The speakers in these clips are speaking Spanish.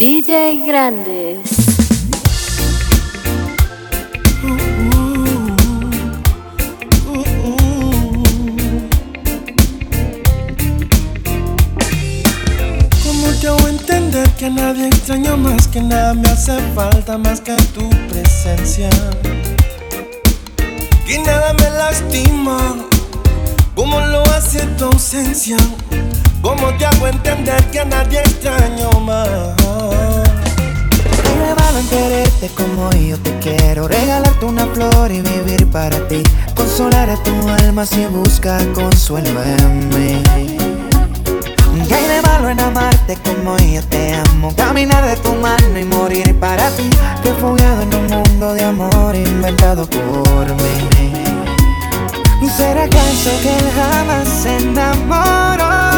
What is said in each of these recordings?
DJ Grandes. ¿Cómo te hago entender que nadie extraña más que nada me hace falta más que tu presencia? Que nada me lastima, como lo hace tu ausencia. ¿Cómo te hago entender que a nadie extraño más? Me malo en quererte como yo te quiero Regalarte una flor y vivir para ti Consolar a tu alma si busca consuelo en mí ¿Qué hay de malo en amarte como yo te amo? Caminar de tu mano y morir para ti Refugiado en un mundo de amor inventado por mí ¿Será acaso que él jamás se enamoró?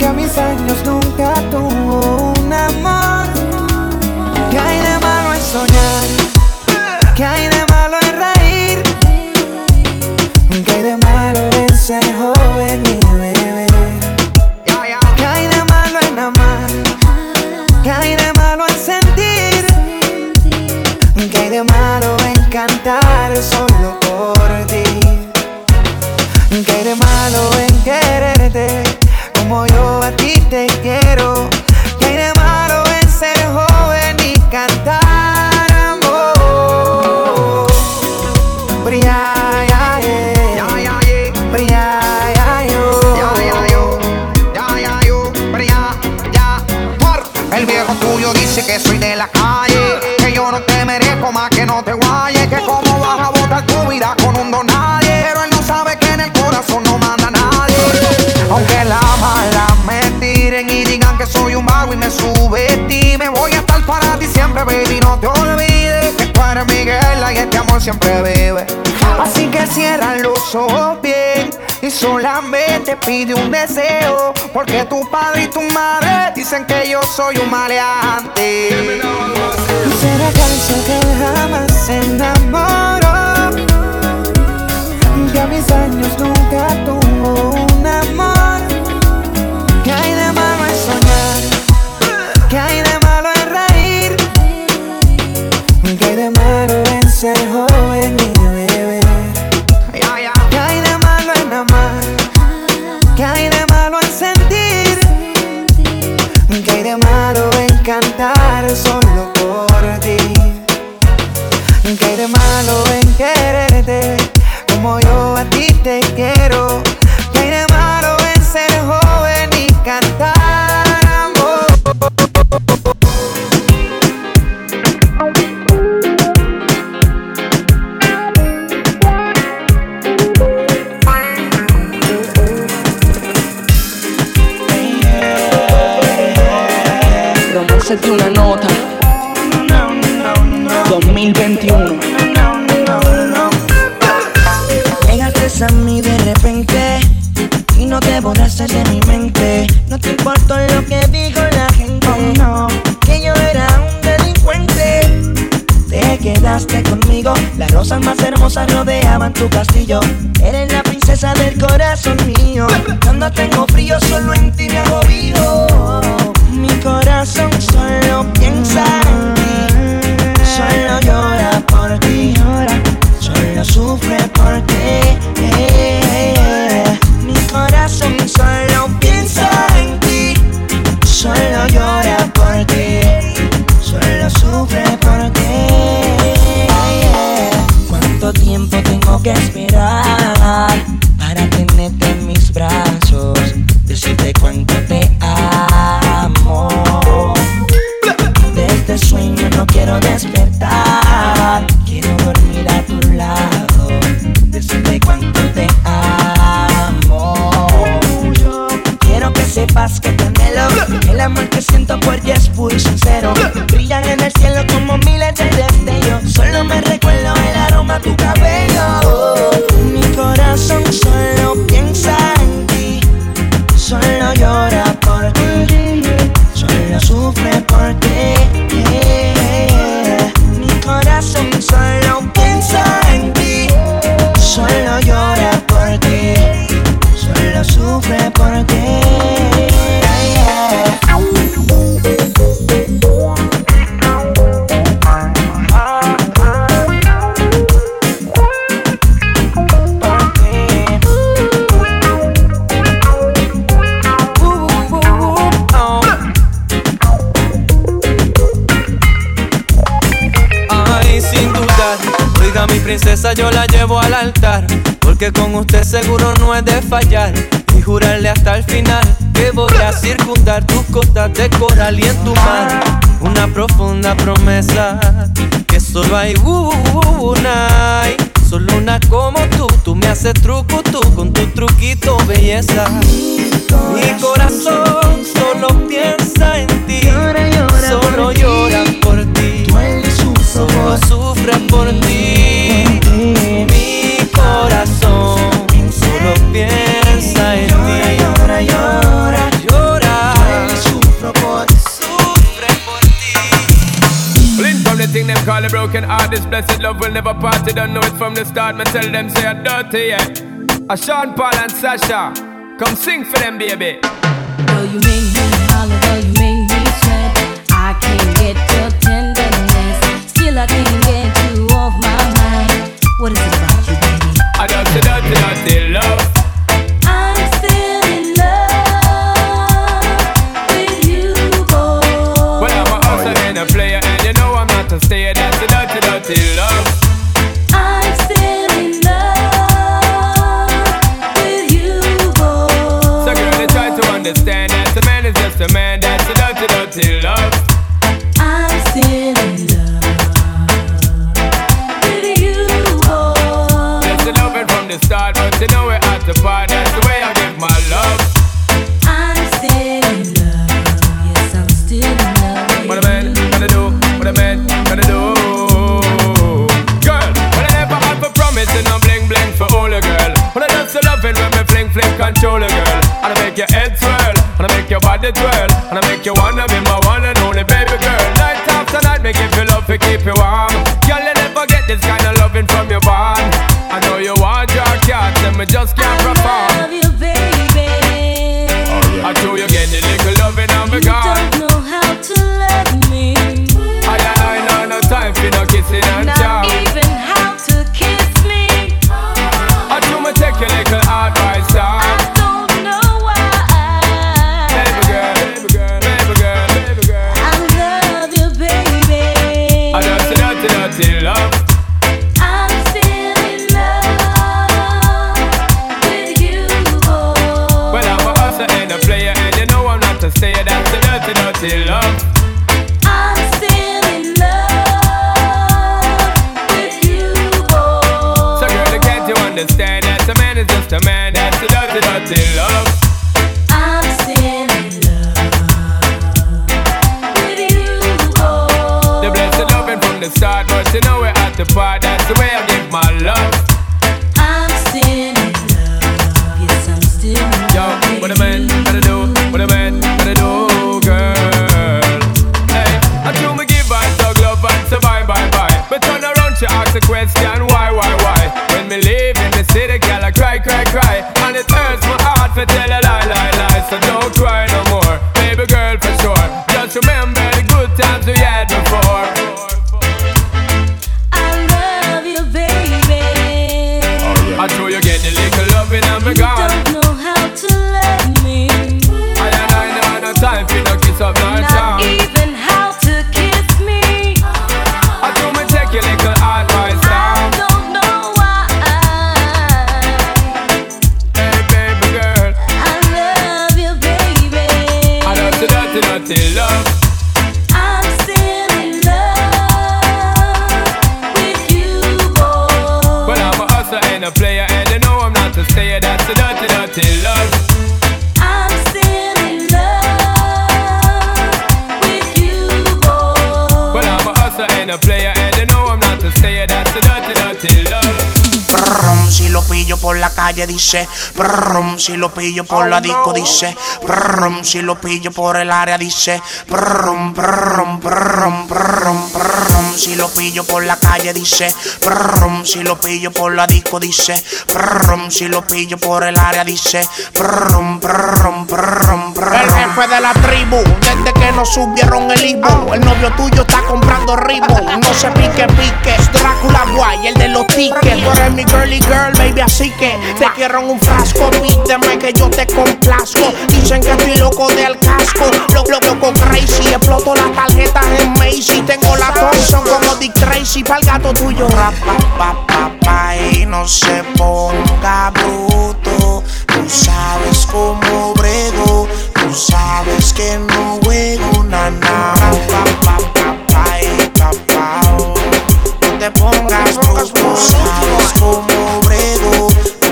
Que a mis años nunca tuvo un amor ¿Qué hay de malo en soñar? ¿Qué hay de malo en reír? ¿Qué hay de malo en ser joven y beber? ¿Qué hay de malo en amar? ¿Qué hay de malo en sentir? ¿Qué hay de malo en cantar siempre vive. Así que cierra los ojos bien y solamente pide un deseo, porque tu padre y tu madre dicen que yo soy un maleante. ¿Será acaso que jamás se enamoró? Que a mis años nunca tuvo Romance de una nota 2021 Llegaste a mí de repente y no te borraste de mi mente. No te importó lo que dijo la gente. no, que yo era un delincuente. Te quedaste conmigo, las rosas más hermosas rodeaban tu castillo. Eres la princesa del corazón mío. Cuando tengo frío, solo en ti me hago vivo. Mi corazón solo piensa en ti, solo llora por ti, solo sufre por ti. Mi corazón solo piensa en ti, solo llora por ti, solo sufre por ti. ¿Cuánto tiempo tengo que esperar y jurarle hasta el final que voy a circundar tus costas de coral y en tu mar una profunda promesa que solo hay una y solo una como tú. Tú me haces truco tú con tu truquito belleza. Mi corazón. broken heart, this blessed love will never part. You don't know it from the start. Me tell them say I don't yeah. A Sean Paul and Sasha, come sing for them, baby. Though you make me holler, though you make me sweat, I can't get your tenderness. Still I can't. dice, brum, oh, si lo pillo por la disco dice, brum, si lo pillo por el área dice, brum, brum, brum, brum, brum, si lo pillo por la calle dice, brum, si lo pillo por la disco dice, brum, si lo pillo por el área dice, brum, brum, brum, brum. El jefe de la tribu, desde que nos subieron el Ibu, oh. el novio tuyo está comprando ritmo, no se pique pique, Drácula guay, el de los tickets, tú eres mi girly girl, baby, así que quiero un frasco. Pídeme que yo te complazco. Dicen que estoy loco del casco. Lo Loco, loco, crazy. Exploto las tarjetas en Macy. Tengo la Thompson como Dick Tracy. Pa'l gato tuyo. Papá, y no se ponga bruto. Tú sabes cómo brego. Tú sabes que no juego nada. Papá, papá, papá. Oh. No te pongas bruto. Tú sabes cómo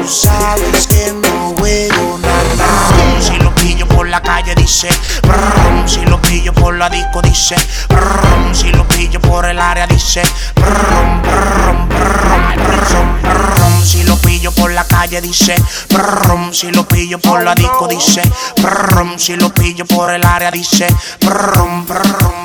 sabes que no nada. Si lo pillo por la calle dice, brum, si lo pillo por la disco dice, brum, si lo pillo por el área dice, brum, brum, brum, si lo pillo por la calle dice, brum, si lo pillo por la disco dice, brum, si lo pillo por el área dice, brum, brum,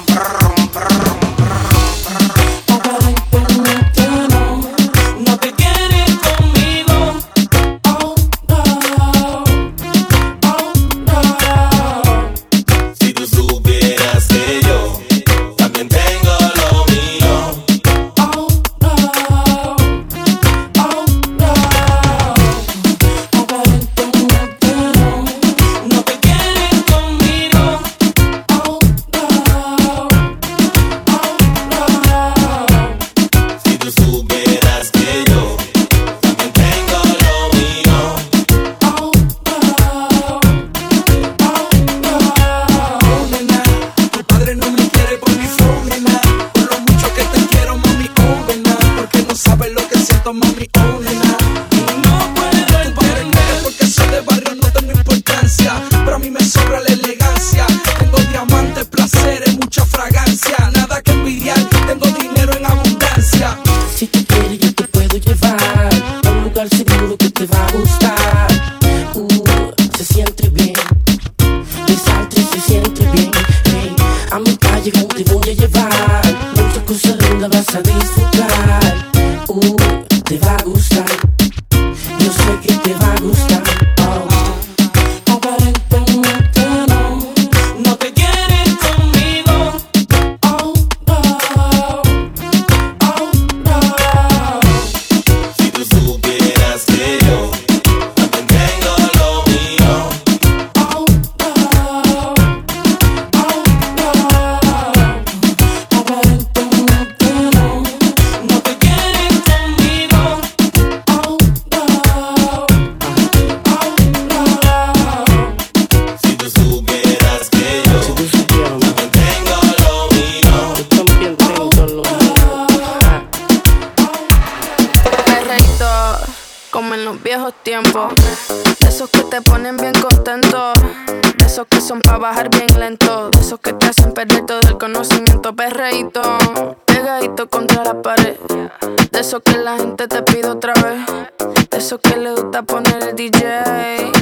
son pa' bajar bien lento. De esos que te hacen perder todo el conocimiento. Perreíto, pegadito contra la pared. De esos que la gente te pide otra vez. De esos que le gusta poner el DJ.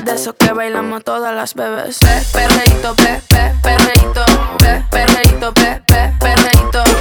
De esos que bailamos todas las bebés. Pe, perreíto, pe, pe, perreíto, pe, perreíto, pe, pe, perreíto, pe, perreíto,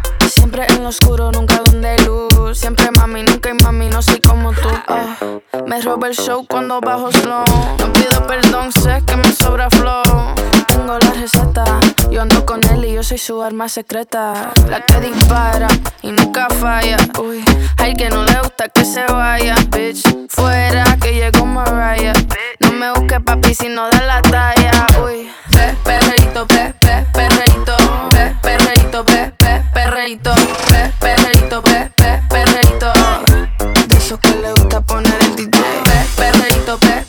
Siempre en lo oscuro, nunca donde luz. Siempre mami, nunca hay mami, no soy como tú. Ah, me roba el show cuando bajo slow. No pido perdón, sé que me sobra flow. Tengo la receta, yo ando con él y yo soy su arma secreta. La que dispara y nunca falla. Uy, hay que no le gusta que se vaya, bitch. Fuera que llegó Mariah. No me busques papi si no da la talla. Uy, pe, perreíto, pe, pe, perreíto, pe, perreíto, pe, pe, perreíto, pe, perreíto, pe, pe, perreíto. De esos que le gusta poner el DJ. Pe, perreíto, pe,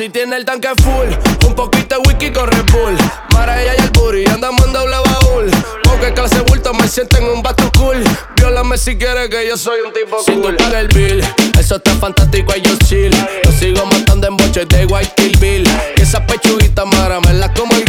Si tiene el tanque full, un poquito de whisky con Red Bull. Mara ella y el booty, andamos en doble baúl. Porque clase bulto me siento en un bato cool. Viólame si quieres que yo soy un tipo cool. Si tú el bill, eso está fantástico y yo chill. Lo sigo matando en boches de White Bill. Y esa pechuguita mara me la como el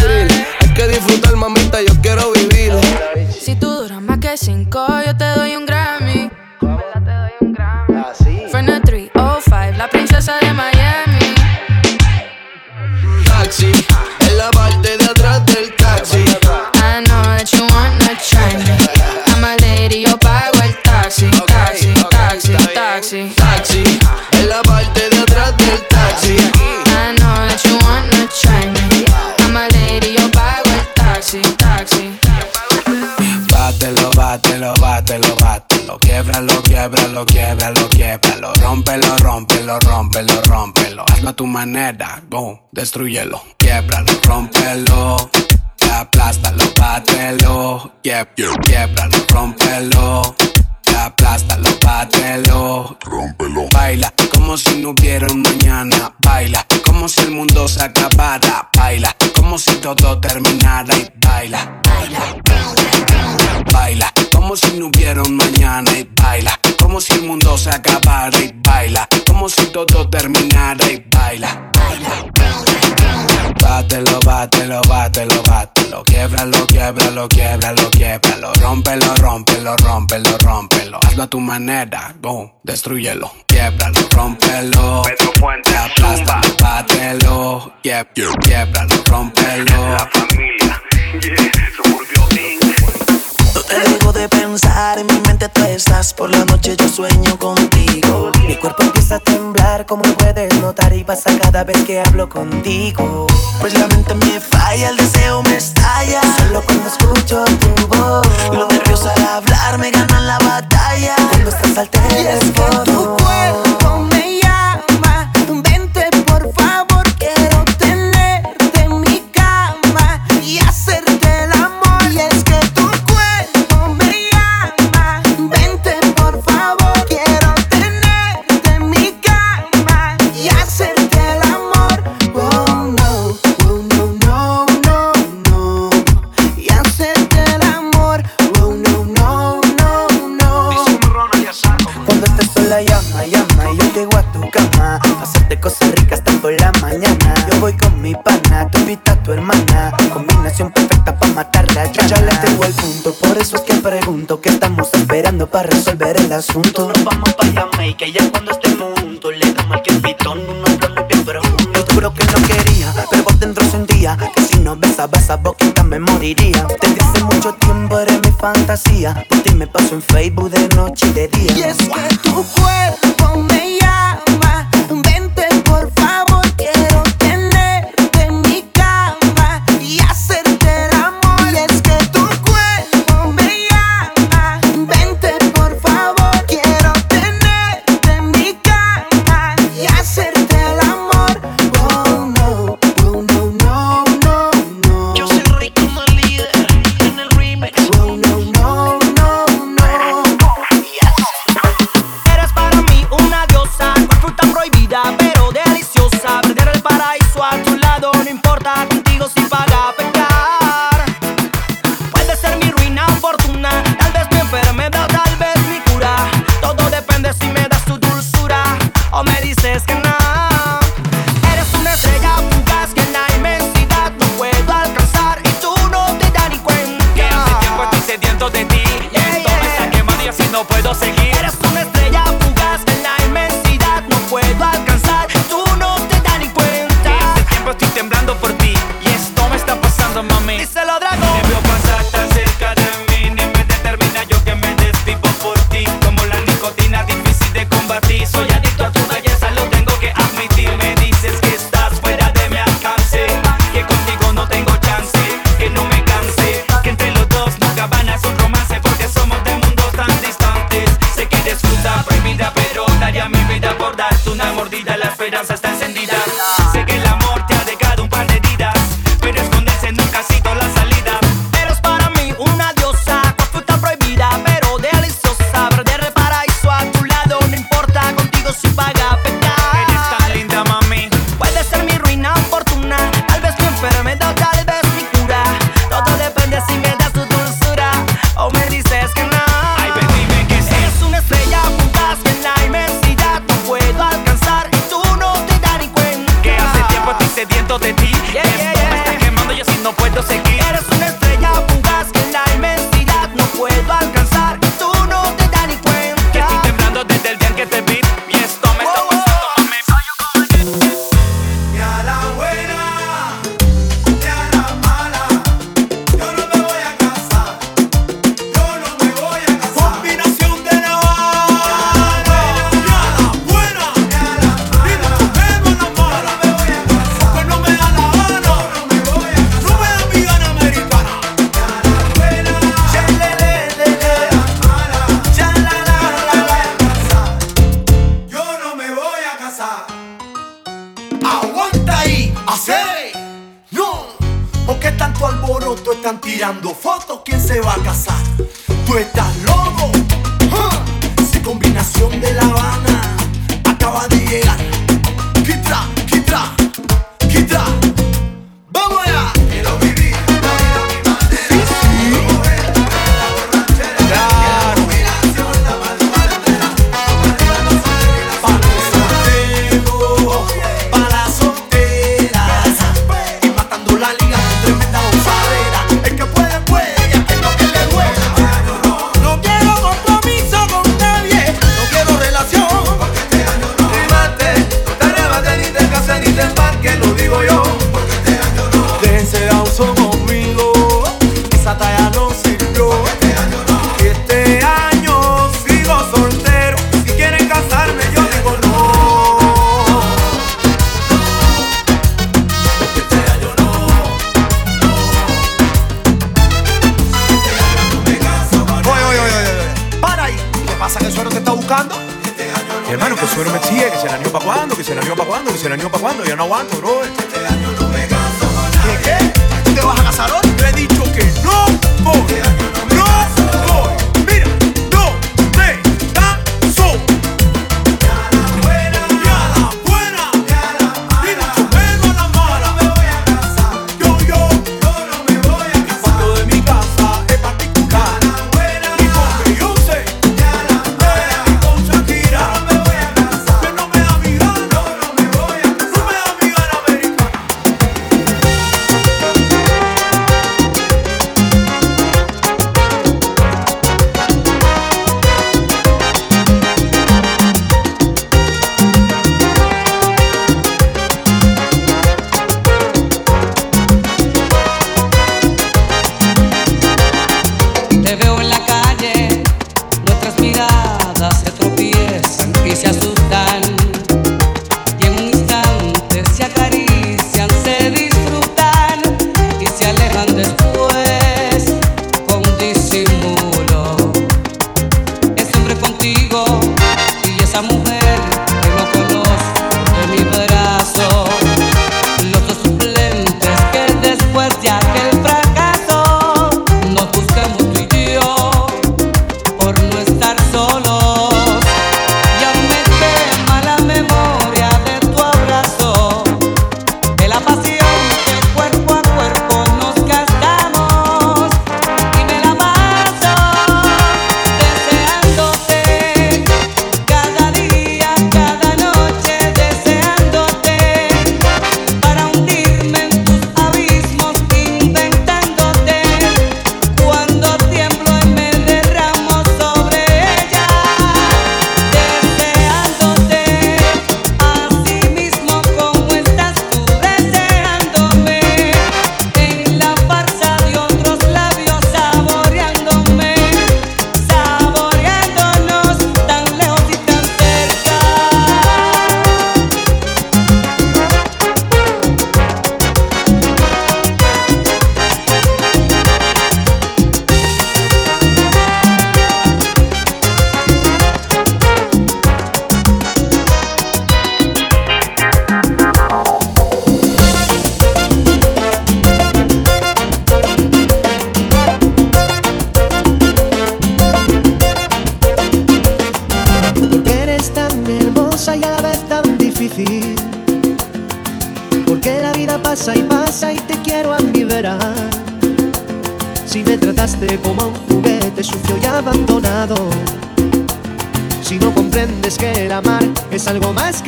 quiebralo, quiebralo, quiebralo. Rómpelo, rómpelo, rómpelo, rómpelo. Hazlo a tu manera, go, destruyelo. Quiebralo, rómpelo. Aplástalo, bátelo. Quieb, quiebralo, rómpelo. Aplástalo, bátelo. Rómpelo. Baila como si no hubiera un mañana. Baila como si el mundo se acabara baila, como si todo terminara y baila. Baila, baila, como si no hubiera un mañana y baila, como si el mundo se acabara y baila, como si todo terminara y baila. baila Bátelo, bátelo, bátelo, bátelo, quiebralo, quiebralo, quiebralo, quiebralo, rómpelo, rómpelo, rómpelo, rómpelo, hazlo a tu manera, boom, destruyelo, quiebralo, rómpelo, Pedro Fuentes, aplasta, bátelo, yep, yep, no te dejo de pensar, en mi mente tú estás. Por la noche yo sueño contigo. Mi cuerpo empieza a temblar, como puedes notar, y pasa cada vez que hablo contigo. Pues la mente me falla, el deseo me estalla. Solo cuando escucho tu voz. Los nervios al hablar me ganan la batalla. Cuando estás al teléfono. en Facebook de noche y de día. importa, contigo sin pagar. hermano, que suero me exige, que se la para cuando, que se la para cuando, que se la para cuando, ya no aguanto, bro. Este año no me ¿Qué, qué? ¿Tú te vas a casar hoy? Te he dicho que no, voy.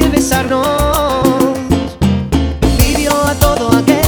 que besarnos. Vivió a todo aquel.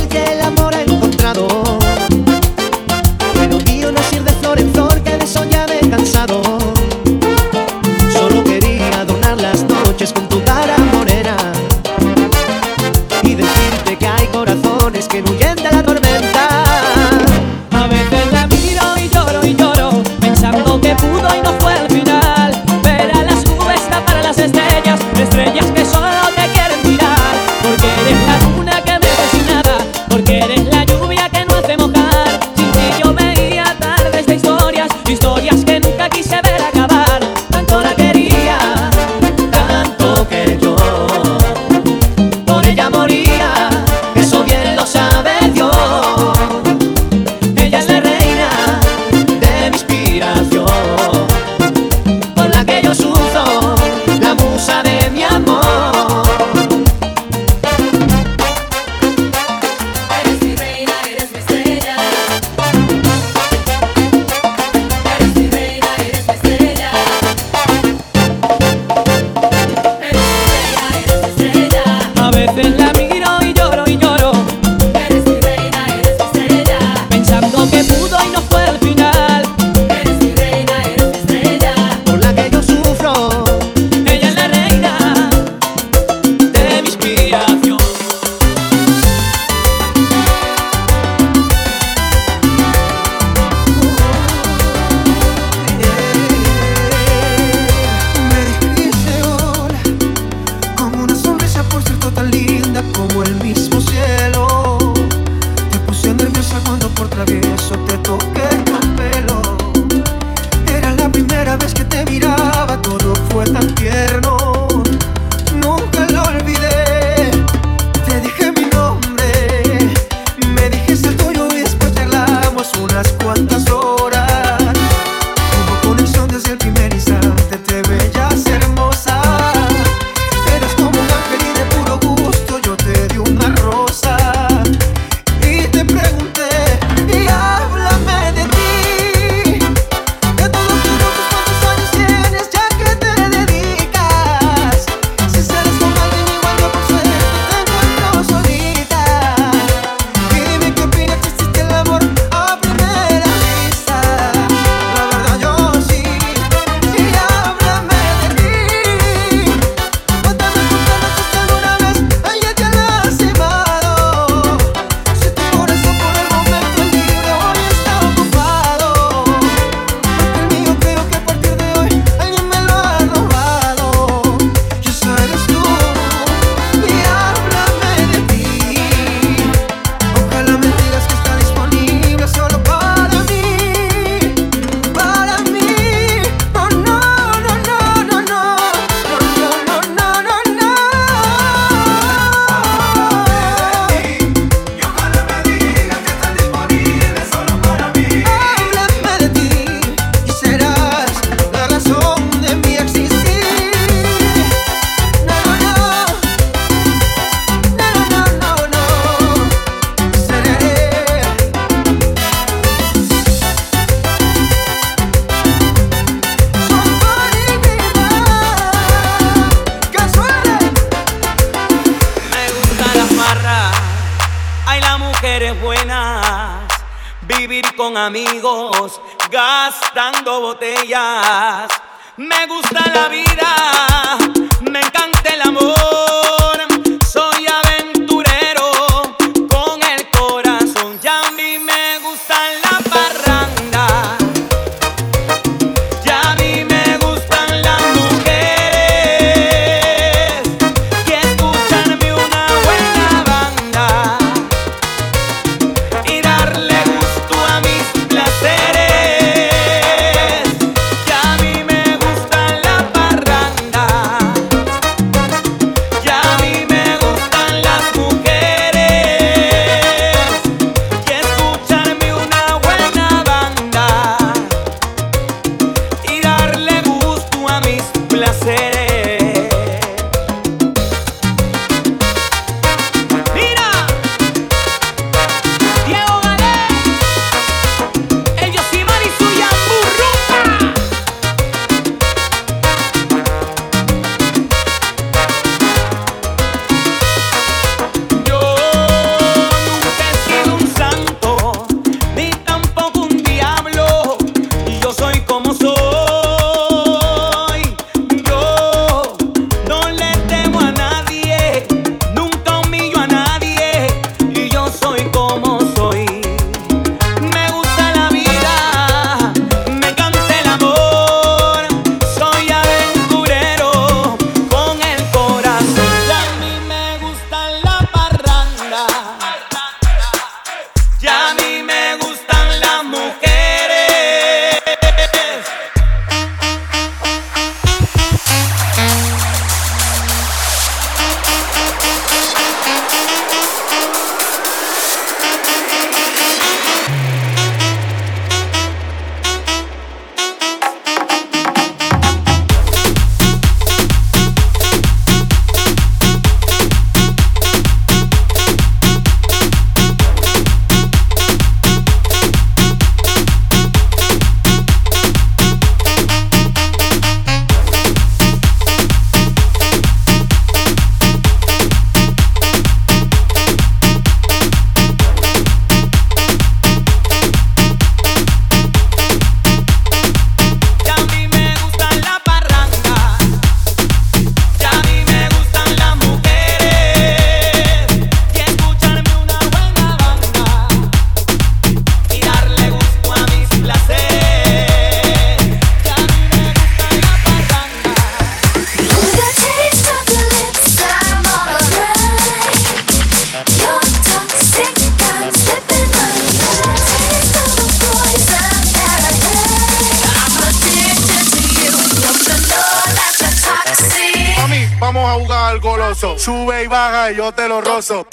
mafioso.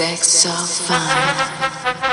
sex so fine.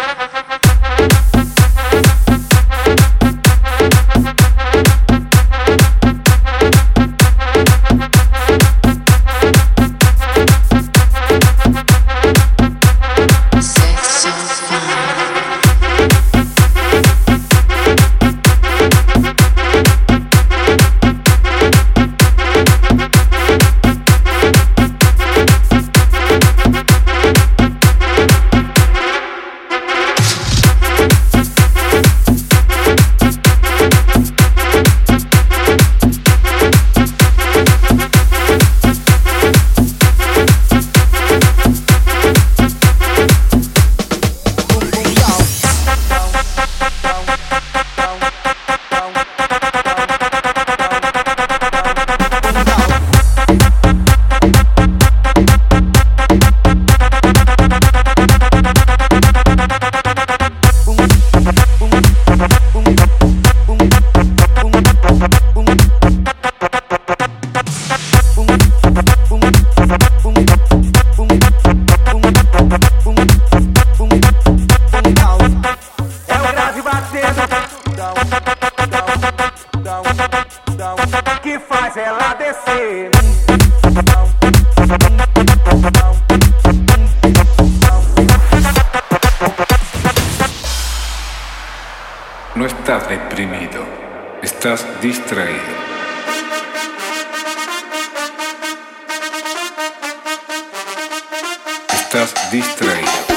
estás deprimido, estás distraído. Estás distraído.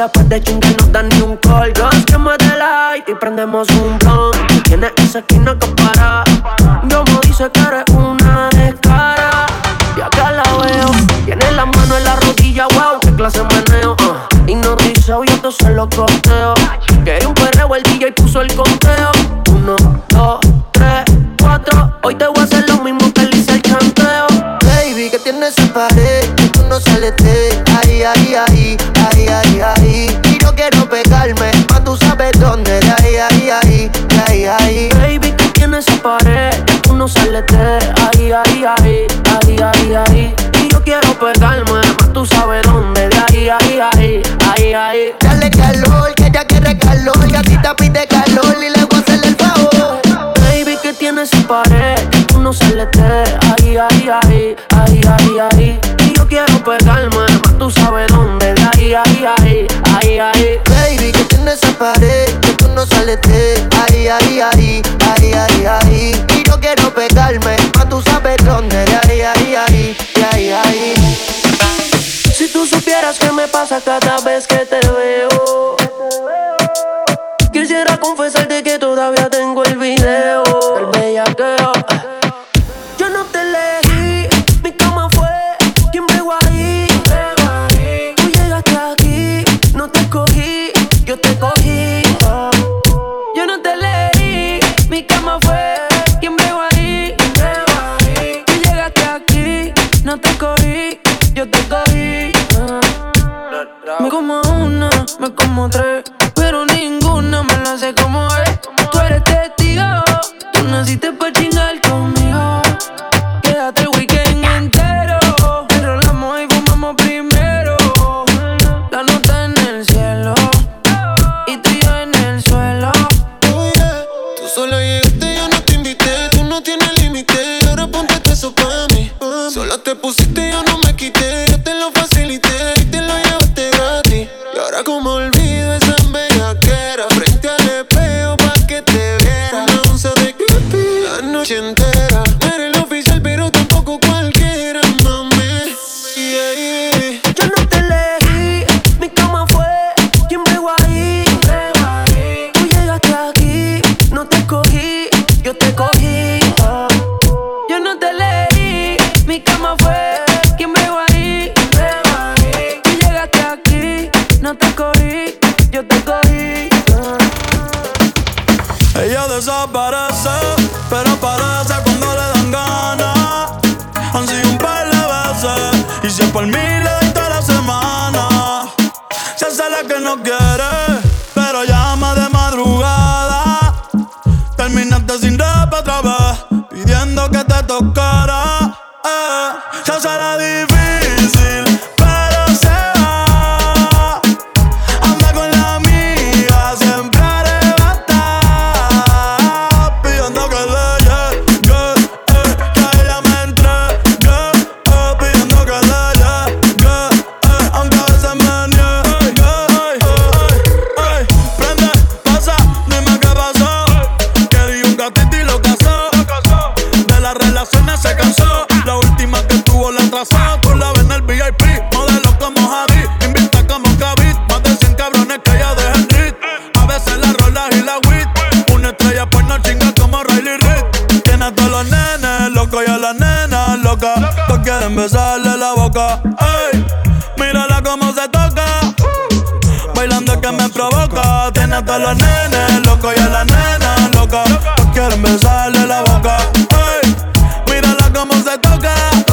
Después de chingar no dan ni un call. Girls, que me light y prendemos un blunt Tienes esa esquina que para. Yo me dice que eres una descara Y acá la veo. Tiene la mano en la rodilla, wow Qué clase meneo, uh. Y no dice, oye, esto se lo corteo Quería un perreo, el DJ puso el conteo. Uno, dos, tres, cuatro. Hoy te voy a hacer lo mismo que le hice el chanteo. Baby, que tienes esa pared ahí, ahí, ahí, ahí, ahí, ahí. Y no quiero pegarme, más tú sabes dónde, de ahí, ahí, ahí, ahí, ahí. Baby, ¿qué tiene esa pared? Tú no sales de ahí, ahí, ahí, ahí, ahí, ahí. Y yo quiero pegarme, más tú sabes dónde, de ahí, ahí, ahí, ahí, ahí. Dale calor, que ella quiere calor, y ti te pide calor y le voy a el favor. Baby, ¿qué tiene esa pared? Tú no sales de que tú no sales de ahí, ahí, ahí, ahí, ahí, ahí. Y no quiero pegarme, más tú sabes dónde, de ahí, ahí, ahí, de ahí, ahí. Si tú supieras qué me pasa cada vez que te veo. noche entera. loca. Todos quieren besarle la boca. Ey, mírala cómo se toca. Bailando que me provoca. Tiene hasta los nenes locos y a la nena loca. Todos quieren besarle la boca. Ey, mírala cómo se toca.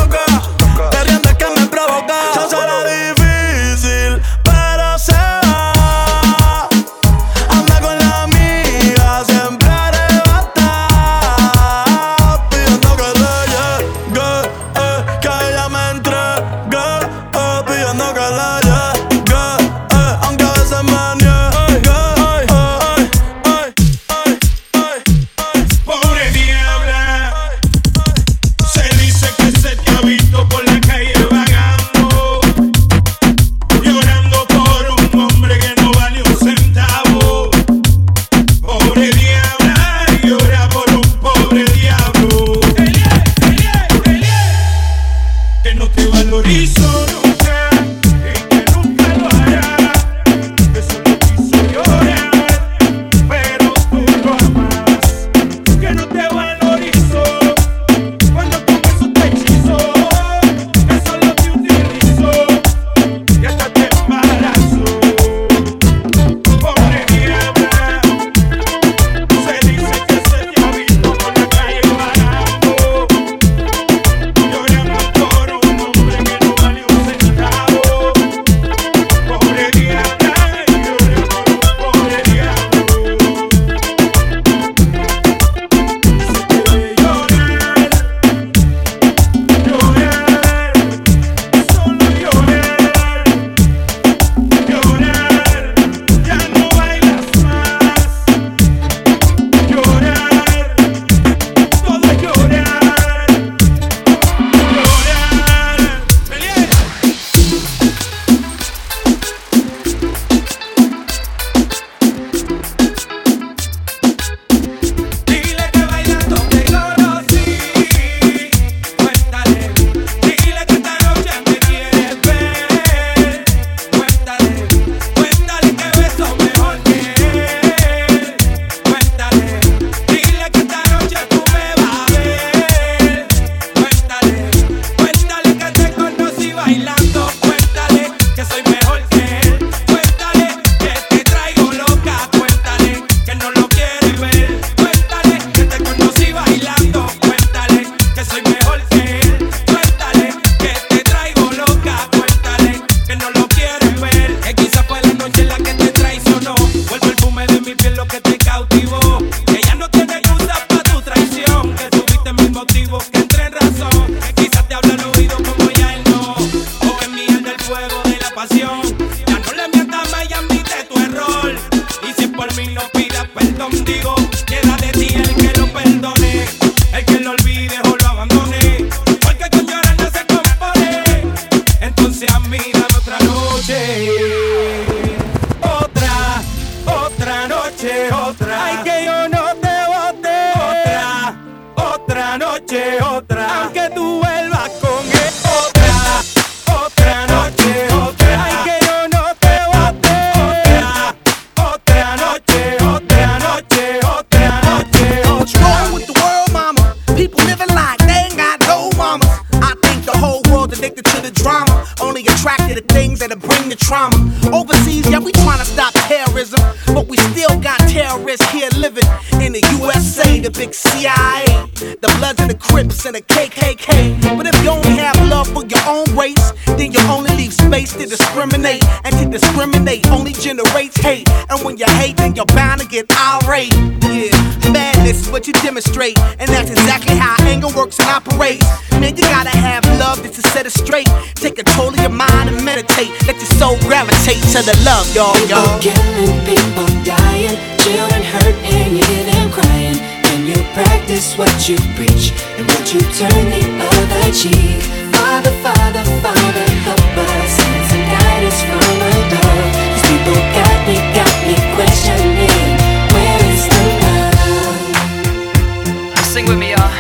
get irate. Yeah, madness is what you demonstrate, and that's exactly how anger works and operates. Man, you gotta have love just to set it straight. Take control of your mind and meditate. Let your soul gravitate to the love, y'all, y'all. People killing, people dying, children hurt, and you hear them crying. When you practice what you preach, and what you turn the other cheek. Father, Father, Father.